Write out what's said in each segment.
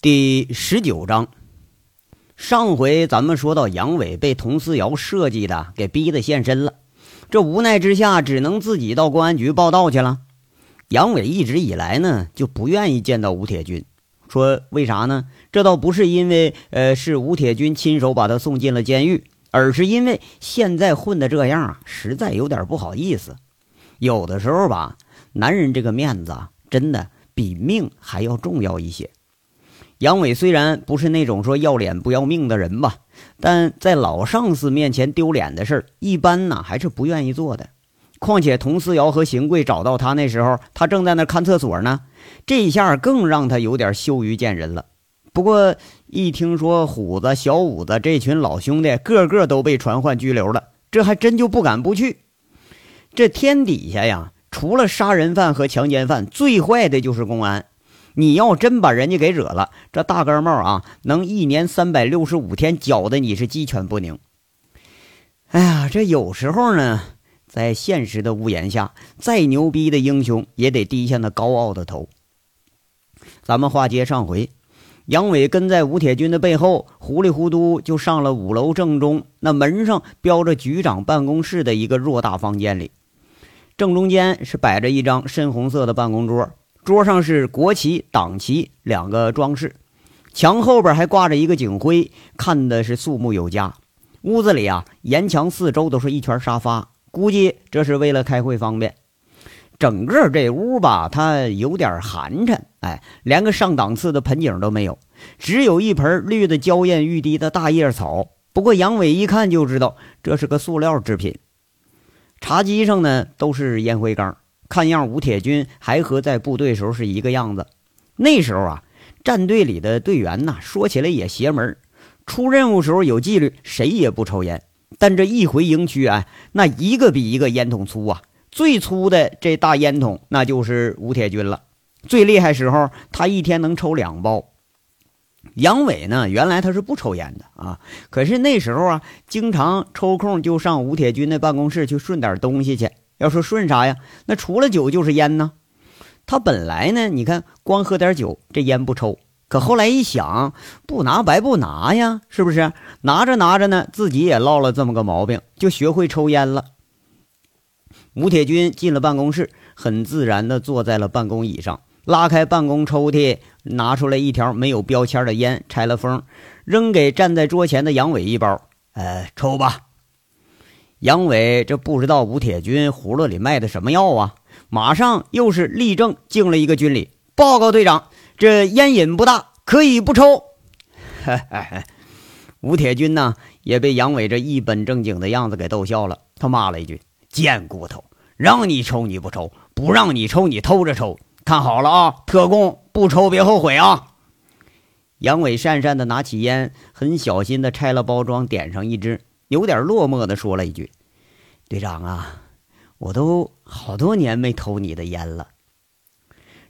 第十九章，上回咱们说到杨伟被佟思瑶设计的给逼得现身了，这无奈之下只能自己到公安局报道去了。杨伟一直以来呢就不愿意见到吴铁军，说为啥呢？这倒不是因为呃是吴铁军亲手把他送进了监狱，而是因为现在混的这样啊，实在有点不好意思。有的时候吧，男人这个面子啊，真的比命还要重要一些。杨伟虽然不是那种说要脸不要命的人吧，但在老上司面前丢脸的事儿，一般呢还是不愿意做的。况且佟思瑶和邢贵找到他那时候，他正在那看厕所呢，这一下更让他有点羞于见人了。不过一听说虎子、小五子这群老兄弟个个都被传唤拘留了，这还真就不敢不去。这天底下呀，除了杀人犯和强奸犯，最坏的就是公安。你要真把人家给惹了，这大盖帽啊，能一年三百六十五天搅得你是鸡犬不宁。哎呀，这有时候呢，在现实的屋檐下，再牛逼的英雄也得低下那高傲的头。咱们话接上回，杨伟跟在吴铁军的背后，糊里糊涂就上了五楼正中那门上标着局长办公室的一个偌大房间里，正中间是摆着一张深红色的办公桌。桌上是国旗、党旗两个装饰，墙后边还挂着一个警徽，看的是肃穆有加。屋子里啊，沿墙四周都是一圈沙发，估计这是为了开会方便。整个这屋吧，它有点寒碜，哎，连个上档次的盆景都没有，只有一盆绿的娇艳欲滴的大叶草。不过杨伟一看就知道这是个塑料制品。茶几上呢，都是烟灰缸。看样，吴铁军还和在部队时候是一个样子。那时候啊，战队里的队员呐，说起来也邪门出任务时候有纪律，谁也不抽烟。但这一回营区啊，那一个比一个烟筒粗啊！最粗的这大烟筒，那就是吴铁军了。最厉害时候，他一天能抽两包。杨伟呢，原来他是不抽烟的啊，可是那时候啊，经常抽空就上吴铁军的办公室去顺点东西去。要说顺啥呀？那除了酒就是烟呢。他本来呢，你看光喝点酒，这烟不抽。可后来一想，不拿白不拿呀，是不是？拿着拿着呢，自己也落了这么个毛病，就学会抽烟了。吴铁军进了办公室，很自然地坐在了办公椅上，拉开办公抽屉，拿出来一条没有标签的烟，拆了封，扔给站在桌前的杨伟一包。呃，抽吧。杨伟这不知道吴铁军葫芦里卖的什么药啊！马上又是立正敬了一个军礼，报告队长，这烟瘾不大，可以不抽。吴铁军呢也被杨伟这一本正经的样子给逗笑了，他骂了一句：“贱骨头，让你抽你不抽，不让你抽你偷着抽，看好了啊，特工不抽别后悔啊！”杨伟讪讪的拿起烟，很小心的拆了包装，点上一支。有点落寞的说了一句：“队长啊，我都好多年没偷你的烟了。”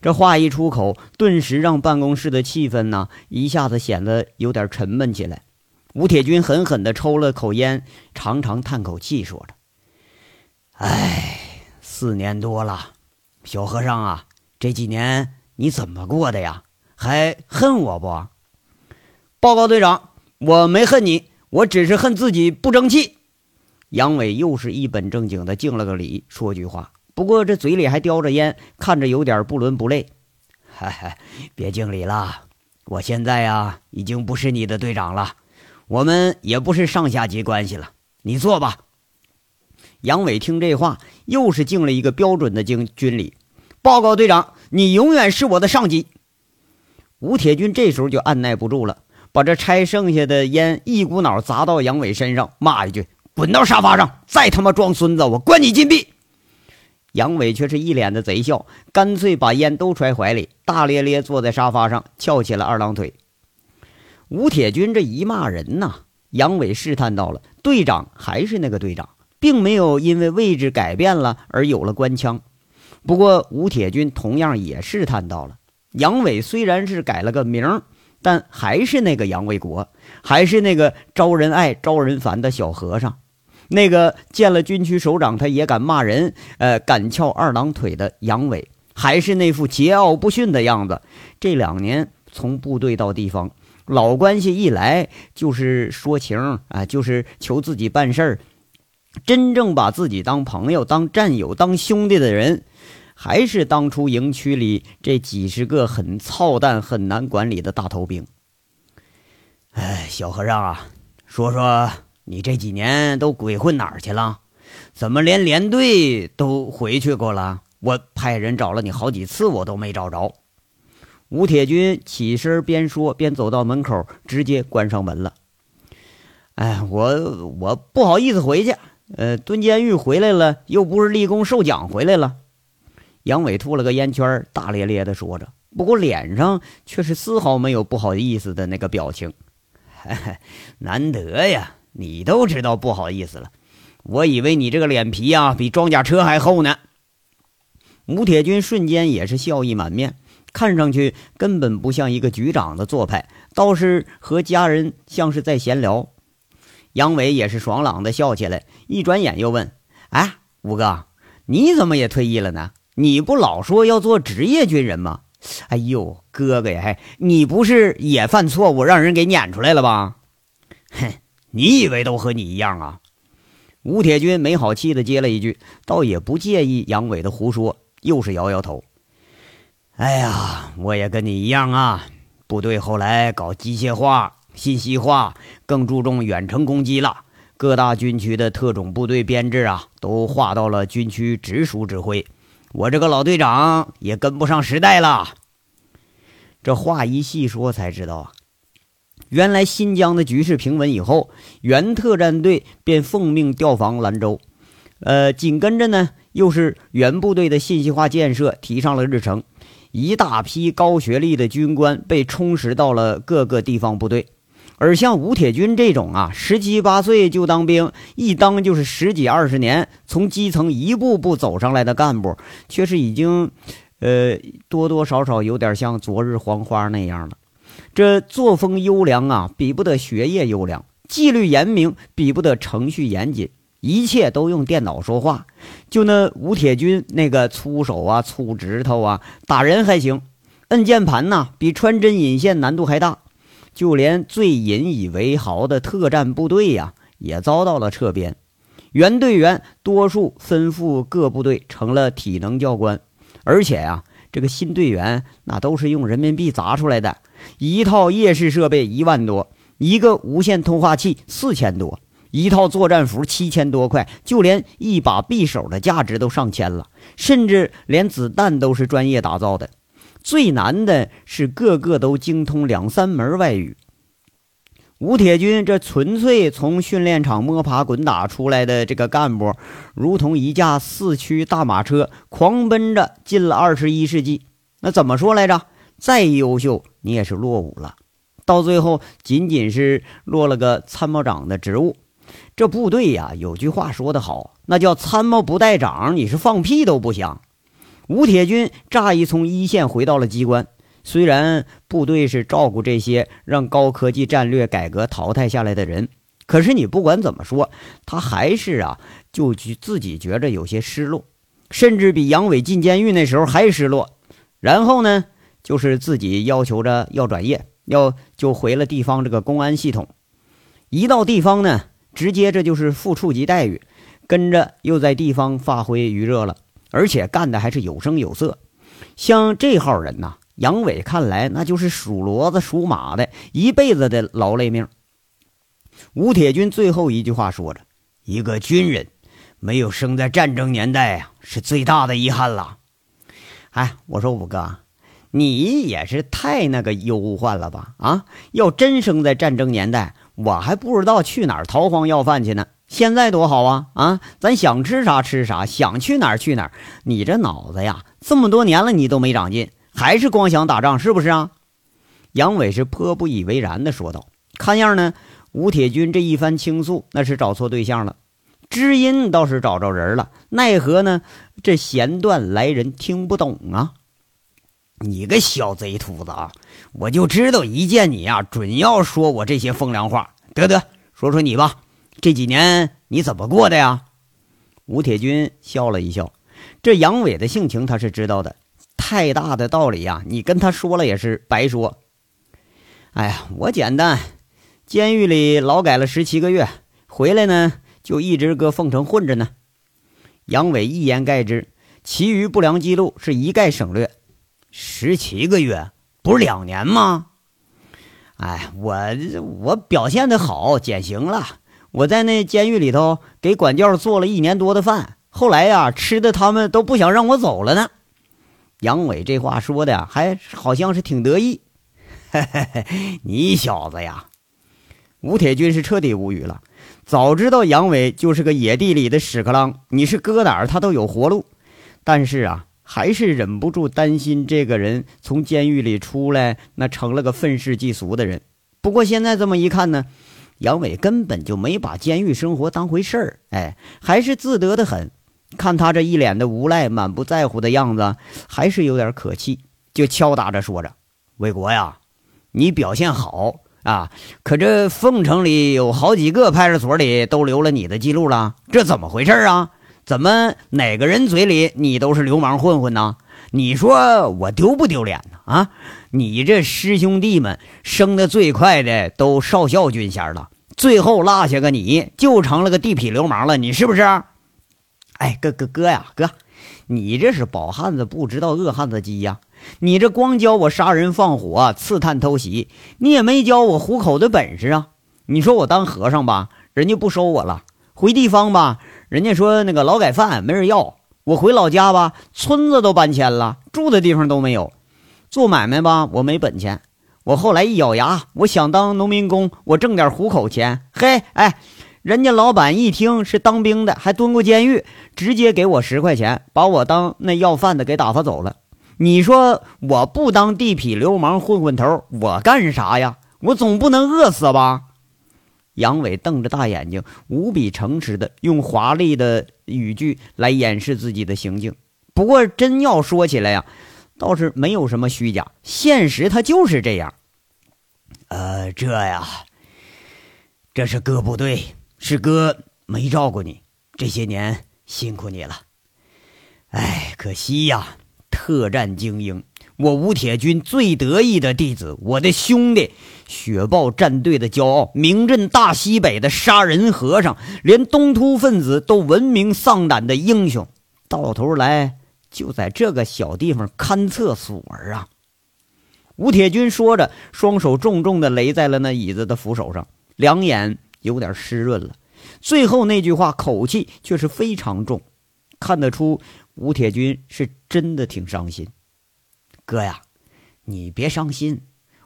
这话一出口，顿时让办公室的气氛呢一下子显得有点沉闷起来。吴铁军狠狠的抽了口烟，长长叹口气，说着：“哎，四年多了，小和尚啊，这几年你怎么过的呀？还恨我不？”报告队长，我没恨你。我只是恨自己不争气。杨伟又是一本正经的敬了个礼，说句话，不过这嘴里还叼着烟，看着有点不伦不类。嗨嗨，别敬礼了，我现在呀已经不是你的队长了，我们也不是上下级关系了。你坐吧。杨伟听这话，又是敬了一个标准的敬军礼。报告队长，你永远是我的上级。吴铁军这时候就按耐不住了。把这拆剩下的烟一股脑砸到杨伟身上，骂一句：“滚到沙发上！再他妈装孙子，我关你禁闭！”杨伟却是一脸的贼笑，干脆把烟都揣怀里，大咧咧坐在沙发上，翘起了二郎腿。吴铁军这一骂人呐，杨伟试探到了队长还是那个队长，并没有因为位置改变了而有了官腔。不过吴铁军同样也试探到了杨伟，虽然是改了个名儿。但还是那个杨卫国，还是那个招人爱、招人烦的小和尚，那个见了军区首长他也敢骂人、呃，敢翘二郎腿的杨伟，还是那副桀骜不驯的样子。这两年从部队到地方，老关系一来就是说情啊，就是求自己办事儿。真正把自己当朋友、当战友、当兄弟的人，还是当初营区里这几十个很操蛋、很难管理的大头兵。哎，小和尚啊，说说你这几年都鬼混哪儿去了？怎么连连队都回去过了？我派人找了你好几次，我都没找着。吴铁军起身边说边走到门口，直接关上门了。哎，我我不好意思回去。呃，蹲监狱回来了，又不是立功受奖回来了。杨伟吐了个烟圈，大咧咧的说着，不过脸上却是丝毫没有不好意思的那个表情。难得呀，你都知道不好意思了，我以为你这个脸皮啊比装甲车还厚呢。吴铁军瞬间也是笑意满面，看上去根本不像一个局长的做派，倒是和家人像是在闲聊。杨伟也是爽朗的笑起来，一转眼又问：“哎，吴哥，你怎么也退役了呢？你不老说要做职业军人吗？”“哎呦，哥哥呀，你不是也犯错误，让人给撵出来了吧？”“哼，你以为都和你一样啊？”吴铁军没好气的接了一句，倒也不介意杨伟的胡说，又是摇摇头：“哎呀，我也跟你一样啊，部队后来搞机械化。”信息化更注重远程攻击了，各大军区的特种部队编制啊，都划到了军区直属指挥。我这个老队长也跟不上时代了。这话一细说才知道啊，原来新疆的局势平稳以后，原特战队便奉命调防兰州，呃，紧跟着呢，又是原部队的信息化建设提上了日程，一大批高学历的军官被充实到了各个地方部队。而像吴铁军这种啊，十七八岁就当兵，一当就是十几二十年，从基层一步步走上来的干部，却是已经，呃，多多少少有点像昨日黄花那样了。这作风优良啊，比不得学业优良；纪律严明，比不得程序严谨。一切都用电脑说话。就那吴铁军那个粗手啊、粗指头啊，打人还行，摁键盘呐，比穿针引线难度还大。就连最引以为豪的特战部队呀，也遭到了撤编，原队员多数分赴各部队，成了体能教官。而且呀，这个新队员那都是用人民币砸出来的，一套夜视设备一万多，一个无线通话器四千多，一套作战服七千多块，就连一把匕首的价值都上千了，甚至连子弹都是专业打造的。最难的是，个个都精通两三门外语。吴铁军这纯粹从训练场摸爬滚打出来的这个干部，如同一架四驱大马车，狂奔着进了二十一世纪。那怎么说来着？再优秀，你也是落伍了。到最后，仅仅是落了个参谋长的职务。这部队呀，有句话说得好，那叫“参谋不带长”，你是放屁都不响。吴铁军乍一从一线回到了机关，虽然部队是照顾这些让高科技战略改革淘汰下来的人，可是你不管怎么说，他还是啊，就觉自己觉着有些失落，甚至比杨伟进监狱那时候还失落。然后呢，就是自己要求着要转业，要就回了地方这个公安系统。一到地方呢，直接这就是副处级待遇，跟着又在地方发挥余热了。而且干的还是有声有色，像这号人呐，杨伟看来那就是属骡子属马的，一辈子的劳累命。吴铁军最后一句话说着：“一个军人没有生在战争年代啊，是最大的遗憾了。”哎，我说五哥，你也是太那个忧患了吧？啊，要真生在战争年代，我还不知道去哪儿逃荒要饭去呢。现在多好啊！啊，咱想吃啥吃啥，想去哪儿去哪儿。你这脑子呀，这么多年了你都没长进，还是光想打仗，是不是啊？杨伟是颇不以为然的说道：“看样呢，吴铁军这一番倾诉，那是找错对象了。知音倒是找着人了，奈何呢？这弦断来人听不懂啊！你个小贼秃子啊！我就知道一见你呀，准要说我这些风凉话。得得，说说你吧。”这几年你怎么过的呀？吴铁军笑了一笑，这杨伟的性情他是知道的，太大的道理呀，你跟他说了也是白说。哎呀，我简单，监狱里劳改了十七个月，回来呢就一直搁凤城混着呢。杨伟一言盖之，其余不良记录是一概省略。十七个月不是两年吗？哎，我我表现的好，减刑了。我在那监狱里头给管教做了一年多的饭，后来呀，吃的他们都不想让我走了呢。杨伟这话说的还好像是挺得意。嘿嘿嘿，你小子呀！吴铁军是彻底无语了。早知道杨伟就是个野地里的屎壳郎，你是搁哪儿他都有活路。但是啊，还是忍不住担心这个人从监狱里出来，那成了个愤世嫉俗的人。不过现在这么一看呢，杨伟根本就没把监狱生活当回事儿，哎，还是自得的很。看他这一脸的无赖、满不在乎的样子，还是有点可气，就敲打着说着：“魏国呀。”你表现好啊，可这凤城里有好几个派出所里都留了你的记录了，这怎么回事啊？怎么哪个人嘴里你都是流氓混混呢？你说我丢不丢脸呢？啊，你这师兄弟们升的最快的都少校军衔了，最后落下个你就成了个地痞流氓了，你是不是？哎，哥哥哥呀，哥，你这是饱汉子不知道饿汉子饥呀。你这光教我杀人放火、刺探偷袭，你也没教我糊口的本事啊！你说我当和尚吧，人家不收我了；回地方吧，人家说那个劳改犯没人要；我回老家吧，村子都搬迁了，住的地方都没有；做买卖吧，我没本钱。我后来一咬牙，我想当农民工，我挣点糊口钱。嘿，哎，人家老板一听是当兵的，还蹲过监狱，直接给我十块钱，把我当那要饭的给打发走了。你说我不当地痞流氓混混头，我干啥呀？我总不能饿死吧？杨伟瞪着大眼睛，无比诚实的用华丽的语句来掩饰自己的行径。不过真要说起来呀，倒是没有什么虚假，现实他就是这样。呃，这呀，这是哥不对，是哥没照顾你，这些年辛苦你了。哎，可惜呀。特战精英，我吴铁军最得意的弟子，我的兄弟，雪豹战队的骄傲，名震大西北的杀人和尚，连东突分子都闻名丧胆的英雄，到头来就在这个小地方看厕所儿啊！吴铁军说着，双手重重地擂在了那椅子的扶手上，两眼有点湿润了。最后那句话口气却是非常重，看得出。吴铁军是真的挺伤心，哥呀，你别伤心，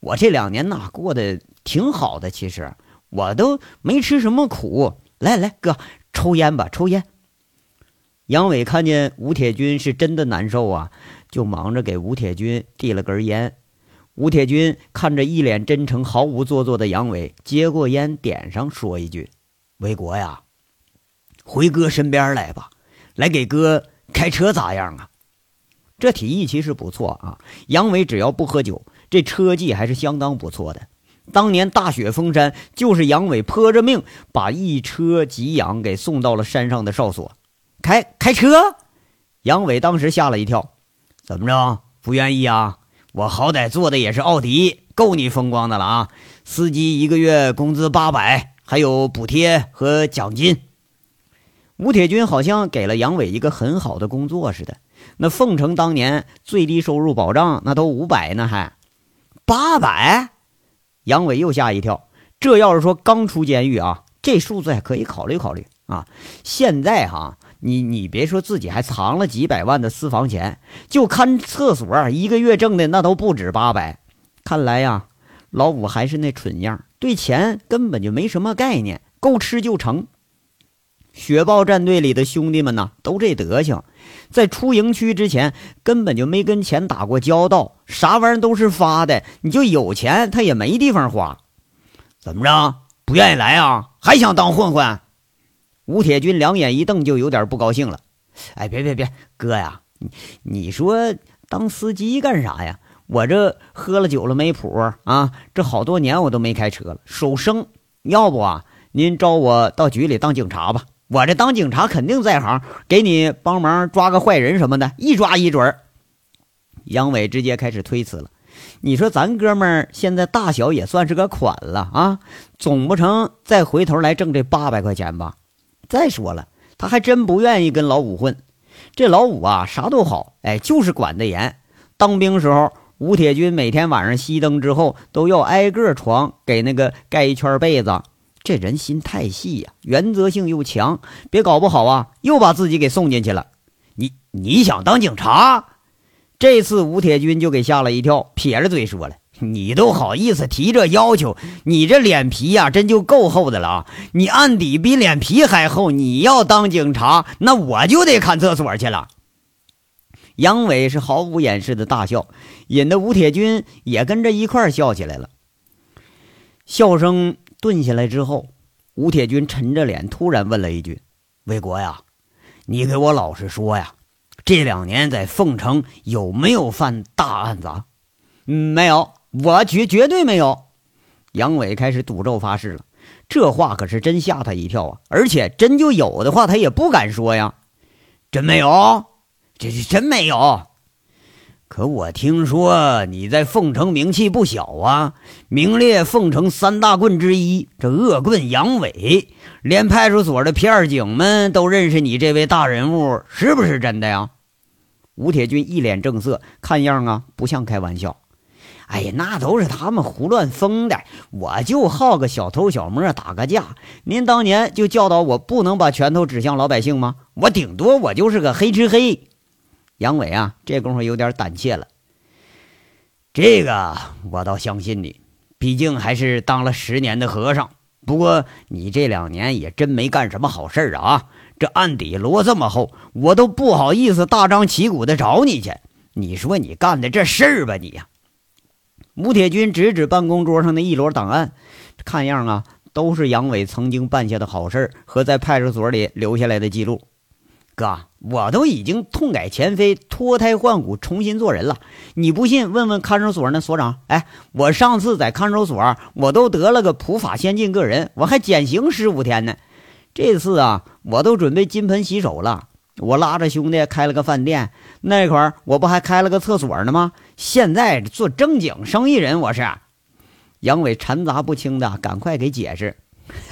我这两年呐过得挺好的，其实我都没吃什么苦。来来，哥抽烟吧，抽烟。杨伟看见吴铁军是真的难受啊，就忙着给吴铁军递了根烟。吴铁军看着一脸真诚、毫无做作的杨伟，接过烟点上，说一句：“维国呀，回哥身边来吧，来给哥。”开车咋样啊？这提议其实不错啊。杨伟只要不喝酒，这车技还是相当不错的。当年大雪封山，就是杨伟泼着命把一车给养给送到了山上的哨所。开开车，杨伟当时吓了一跳。怎么着？不愿意啊？我好歹坐的也是奥迪，够你风光的了啊！司机一个月工资八百，还有补贴和奖金。吴铁军好像给了杨伟一个很好的工作似的。那凤城当年最低收入保障那都五百呢，还八百？杨伟又吓一跳。这要是说刚出监狱啊，这数字还可以考虑考虑啊。现在哈，你你别说自己还藏了几百万的私房钱，就看厕所，一个月挣的那都不止八百。看来呀，老五还是那蠢样，对钱根本就没什么概念，够吃就成。雪豹战队里的兄弟们呢，都这德行，在出营区之前根本就没跟钱打过交道，啥玩意都是发的。你就有钱，他也没地方花。怎么着？不愿意来啊？还想当混混？吴铁军两眼一瞪，就有点不高兴了。哎，别别别，哥呀，你你说当司机干啥呀？我这喝了酒了没谱啊？这好多年我都没开车了，手生。要不啊，您招我到局里当警察吧。我这当警察肯定在行，给你帮忙抓个坏人什么的，一抓一准。杨伟直接开始推辞了，你说咱哥们儿现在大小也算是个款了啊，总不成再回头来挣这八百块钱吧？再说了，他还真不愿意跟老五混。这老五啊，啥都好，哎，就是管得严。当兵时候，吴铁军每天晚上熄灯之后，都要挨个床给那个盖一圈被子。这人心太细呀，原则性又强，别搞不好啊，又把自己给送进去了。你你想当警察？这次吴铁军就给吓了一跳，撇着嘴说了：“你都好意思提这要求？你这脸皮呀，真就够厚的了啊！你案底比脸皮还厚。你要当警察，那我就得看厕所去了。”杨伟是毫无掩饰的大笑，引得吴铁军也跟着一块笑起来了。笑声顿下来之后，吴铁军沉着脸，突然问了一句：“魏国呀，你给我老实说呀。”这两年在凤城有没有犯大案子？啊？没有，我绝绝对没有。杨伟开始赌咒发誓了，这话可是真吓他一跳啊！而且真就有的话，他也不敢说呀。真没有，这是真没有。可我听说你在凤城名气不小啊，名列凤城三大棍之一。这恶棍杨伟，连派出所的片警们都认识你这位大人物，是不是真的呀？吴铁军一脸正色，看样啊不像开玩笑。哎呀，那都是他们胡乱封的，我就好个小偷小摸，打个架。您当年就教导我不能把拳头指向老百姓吗？我顶多我就是个黑吃黑。杨伟啊，这功夫有点胆怯了。这个我倒相信你，毕竟还是当了十年的和尚。不过你这两年也真没干什么好事啊。这案底摞这么厚，我都不好意思大张旗鼓的找你去。你说你干的这事儿吧，你呀。吴铁军指指办公桌上的一摞档案，看样啊，都是杨伟曾经办下的好事和在派出所里留下来的记录。哥，我都已经痛改前非，脱胎换骨，重新做人了。你不信，问问看守所那所长。哎，我上次在看守所，我都得了个普法先进个人，我还减刑十五天呢。这次啊，我都准备金盆洗手了。我拉着兄弟开了个饭店，那会儿我不还开了个厕所呢吗？现在做正经生意人，我是。杨伟掺杂不清的，赶快给解释。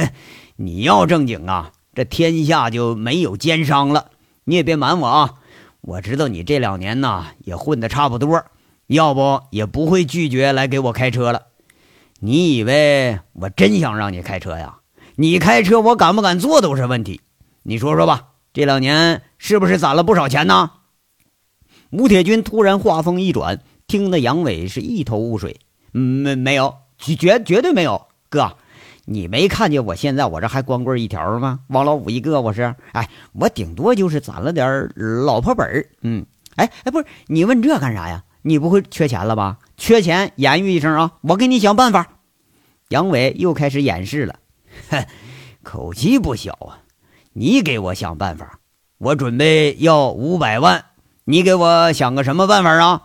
你要正经啊，这天下就没有奸商了。你也别瞒我啊，我知道你这两年呢也混得差不多，要不也不会拒绝来给我开车了。你以为我真想让你开车呀？你开车，我敢不敢坐都是问题。你说说吧，这两年是不是攒了不少钱呢？吴铁军突然话锋一转，听得杨伟是一头雾水。没没有，绝绝对没有。哥，你没看见我现在我这还光棍一条吗？王老五一个，我是。哎，我顶多就是攒了点老婆本儿。嗯，哎哎，不是，你问这干啥呀？你不会缺钱了吧？缺钱言语一声啊，我给你想办法。杨伟又开始演示了。哼，口气不小啊！你给我想办法，我准备要五百万，你给我想个什么办法啊？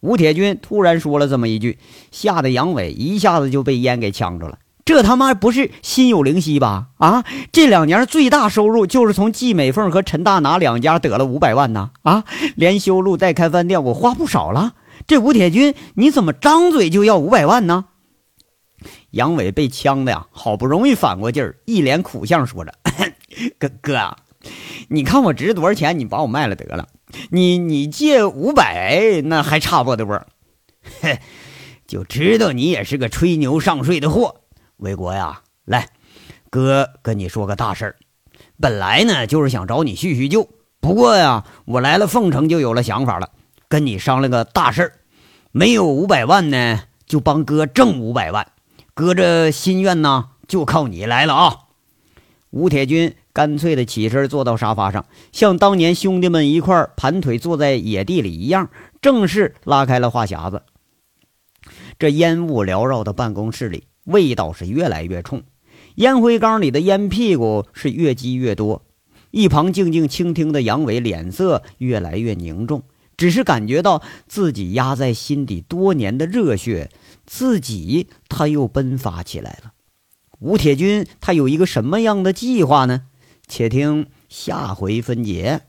吴铁军突然说了这么一句，吓得杨伟一下子就被烟给呛着了。这他妈不是心有灵犀吧？啊，这两年最大收入就是从季美凤和陈大拿两家得了五百万呢！啊，连修路带开饭店，我花不少了。这吴铁军，你怎么张嘴就要五百万呢？杨伟被呛的呀，好不容易反过劲儿，一脸苦相说着：“ 哥哥，你看我值多少钱？你把我卖了得了。你你借五百，那还差不多。嘿，就知道你也是个吹牛上税的货。魏国呀，来，哥跟你说个大事儿。本来呢，就是想找你叙叙旧。不过呀，我来了凤城就有了想法了，跟你商量个大事儿。没有五百万呢，就帮哥挣五百万。”哥这心愿呢，就靠你来了啊！吴铁军干脆的起身坐到沙发上，像当年兄弟们一块盘腿坐在野地里一样，正式拉开了话匣子。这烟雾缭绕的办公室里，味道是越来越冲，烟灰缸里的烟屁股是越积越多。一旁静静倾听的杨伟脸色越来越凝重，只是感觉到自己压在心底多年的热血。自己他又奔发起来了。吴铁军他有一个什么样的计划呢？且听下回分解。